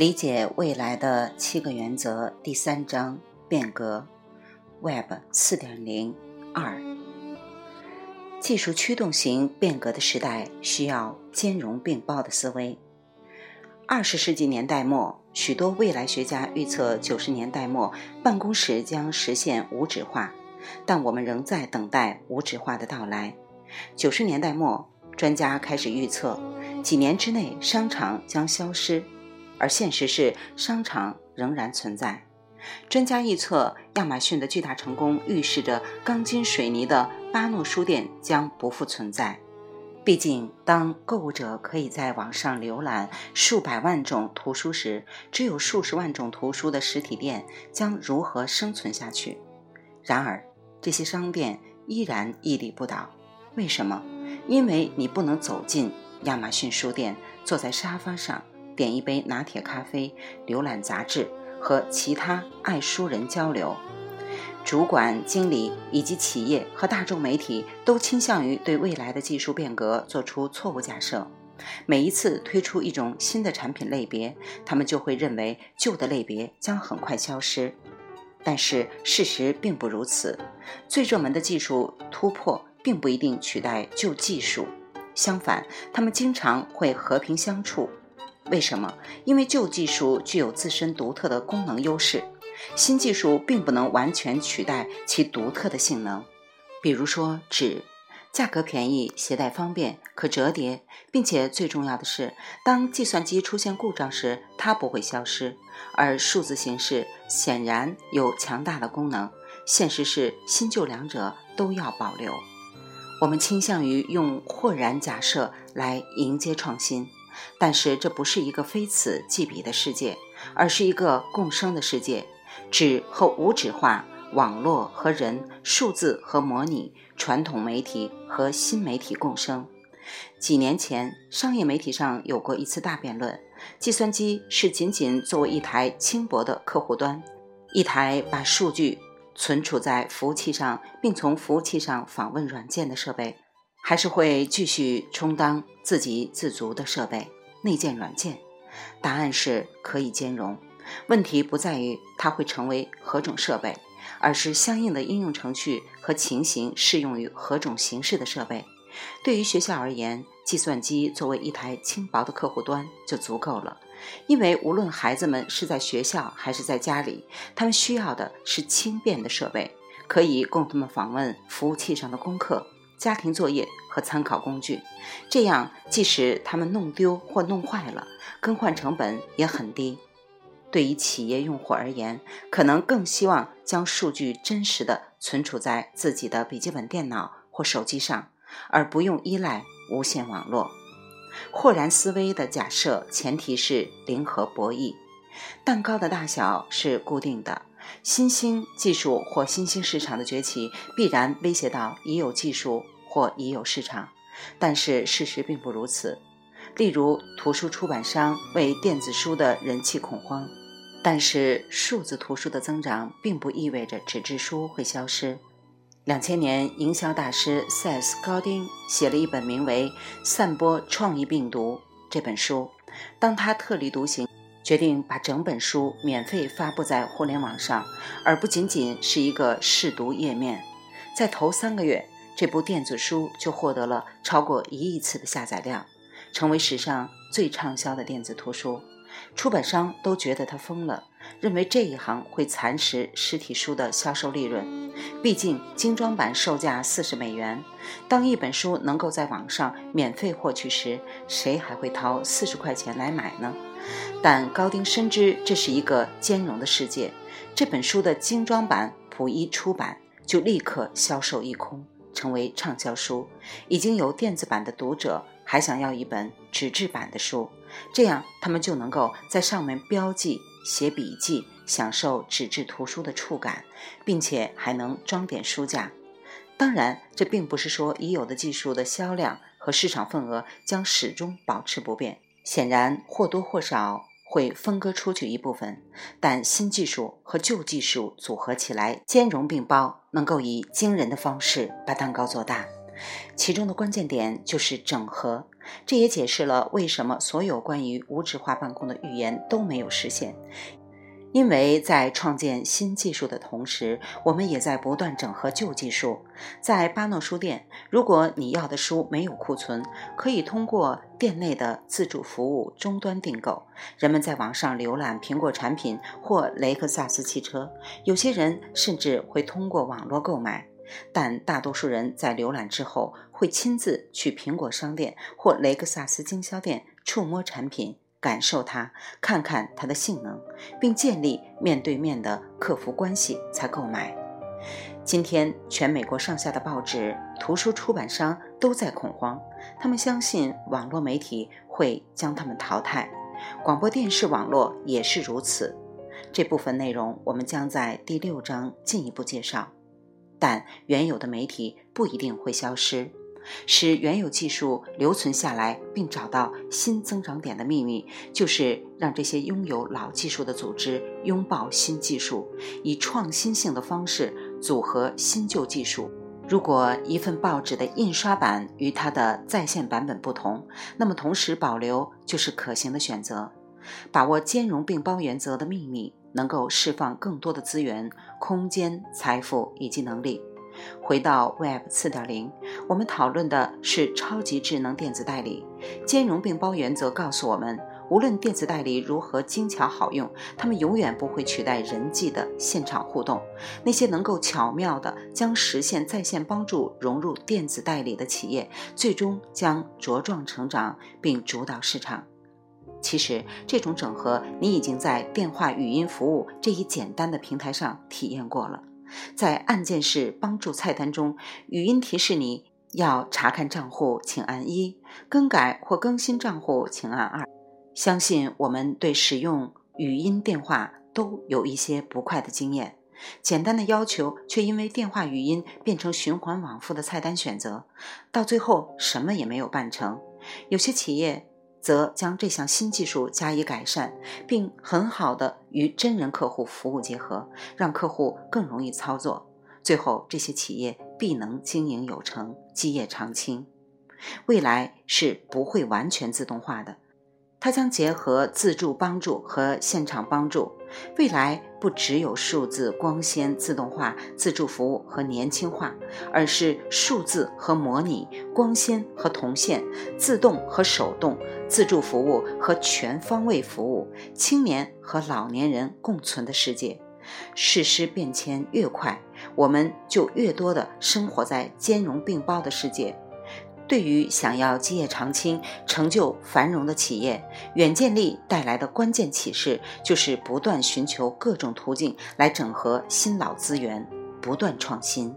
理解未来的七个原则第三章变革，Web 四点零二。技术驱动型变革的时代需要兼容并包的思维。二十世纪年代末，许多未来学家预测九十年代末办公室将实现无纸化，但我们仍在等待无纸化的到来。九十年代末，专家开始预测，几年之内商场将消失。而现实是，商场仍然存在。专家预测，亚马逊的巨大成功预示着钢筋水泥的巴诺书店将不复存在。毕竟，当购物者可以在网上浏览数百万种图书时，只有数十万种图书的实体店将如何生存下去？然而，这些商店依然屹立不倒。为什么？因为你不能走进亚马逊书店，坐在沙发上。点一杯拿铁咖啡，浏览杂志，和其他爱书人交流。主管、经理以及企业和大众媒体都倾向于对未来的技术变革做出错误假设。每一次推出一种新的产品类别，他们就会认为旧的类别将很快消失。但是事实并不如此。最热门的技术突破并不一定取代旧技术，相反，他们经常会和平相处。为什么？因为旧技术具有自身独特的功能优势，新技术并不能完全取代其独特的性能。比如说，纸，价格便宜，携带方便，可折叠，并且最重要的是，当计算机出现故障时，它不会消失。而数字形式显然有强大的功能。现实是，新旧两者都要保留。我们倾向于用豁然假设来迎接创新。但是这不是一个非此即彼的世界，而是一个共生的世界。纸和无纸化，网络和人，数字和模拟，传统媒体和新媒体共生。几年前，商业媒体上有过一次大辩论：计算机是仅仅作为一台轻薄的客户端，一台把数据存储在服务器上，并从服务器上访问软件的设备。还是会继续充当自给自足的设备内建软件？答案是可以兼容。问题不在于它会成为何种设备，而是相应的应用程序和情形适用于何种形式的设备。对于学校而言，计算机作为一台轻薄的客户端就足够了，因为无论孩子们是在学校还是在家里，他们需要的是轻便的设备，可以供他们访问服务器上的功课。家庭作业和参考工具，这样即使他们弄丢或弄坏了，更换成本也很低。对于企业用户而言，可能更希望将数据真实的存储在自己的笔记本电脑或手机上，而不用依赖无线网络。豁然思维的假设前提是零和博弈，蛋糕的大小是固定的。新兴技术或新兴市场的崛起必然威胁到已有技术或已有市场，但是事实并不如此。例如，图书出版商为电子书的人气恐慌，但是数字图书的增长并不意味着纸质书会消失。两千年，营销大师塞斯·高丁写了一本名为《散播创意病毒》这本书，当他特立独行。决定把整本书免费发布在互联网上，而不仅仅是一个试读页面。在头三个月，这部电子书就获得了超过一亿次的下载量，成为史上最畅销的电子图书。出版商都觉得他疯了，认为这一行会蚕食实体书的销售利润。毕竟精装版售价四十美元，当一本书能够在网上免费获取时，谁还会掏四十块钱来买呢？但高丁深知这是一个兼容的世界，这本书的精装版甫一出版，就立刻销售一空，成为畅销书。已经有电子版的读者还想要一本纸质版的书，这样他们就能够在上面标记、写笔记，享受纸质图书的触感，并且还能装点书架。当然，这并不是说已有的技术的销量和市场份额将始终保持不变。显然或多或少会分割出去一部分，但新技术和旧技术组合起来，兼容并包，能够以惊人的方式把蛋糕做大。其中的关键点就是整合，这也解释了为什么所有关于无纸化办公的预言都没有实现。因为在创建新技术的同时，我们也在不断整合旧技术。在巴诺书店，如果你要的书没有库存，可以通过店内的自助服务终端订购。人们在网上浏览苹果产品或雷克萨斯汽车，有些人甚至会通过网络购买。但大多数人在浏览之后，会亲自去苹果商店或雷克萨斯经销店触摸产品。感受它，看看它的性能，并建立面对面的客服关系才购买。今天，全美国上下的报纸、图书出版商都在恐慌，他们相信网络媒体会将他们淘汰，广播电视网络也是如此。这部分内容我们将在第六章进一步介绍，但原有的媒体不一定会消失。使原有技术留存下来，并找到新增长点的秘密，就是让这些拥有老技术的组织拥抱新技术，以创新性的方式组合新旧技术。如果一份报纸的印刷版与它的在线版本不同，那么同时保留就是可行的选择。把握兼容并包原则的秘密，能够释放更多的资源、空间、财富以及能力。回到 Web 4.0，我们讨论的是超级智能电子代理。兼容并包原则告诉我们，无论电子代理如何精巧好用，它们永远不会取代人际的现场互动。那些能够巧妙地将实现在线帮助融入电子代理的企业，最终将茁壮成长并主导市场。其实，这种整合你已经在电话语音服务这一简单的平台上体验过了。在按键式帮助菜单中，语音提示你要查看账户，请按一；更改或更新账户，请按二。相信我们对使用语音电话都有一些不快的经验，简单的要求却因为电话语音变成循环往复的菜单选择，到最后什么也没有办成。有些企业。则将这项新技术加以改善，并很好的与真人客户服务结合，让客户更容易操作。最后，这些企业必能经营有成，基业长青。未来是不会完全自动化的。它将结合自助帮助和现场帮助。未来不只有数字光纤自动化、自助服务和年轻化，而是数字和模拟、光纤和铜线、自动和手动、自助服务和全方位服务、青年和老年人共存的世界。世事变迁越快，我们就越多的生活在兼容并包的世界。对于想要基业长青、成就繁荣的企业，远见力带来的关键启示就是不断寻求各种途径来整合新老资源，不断创新。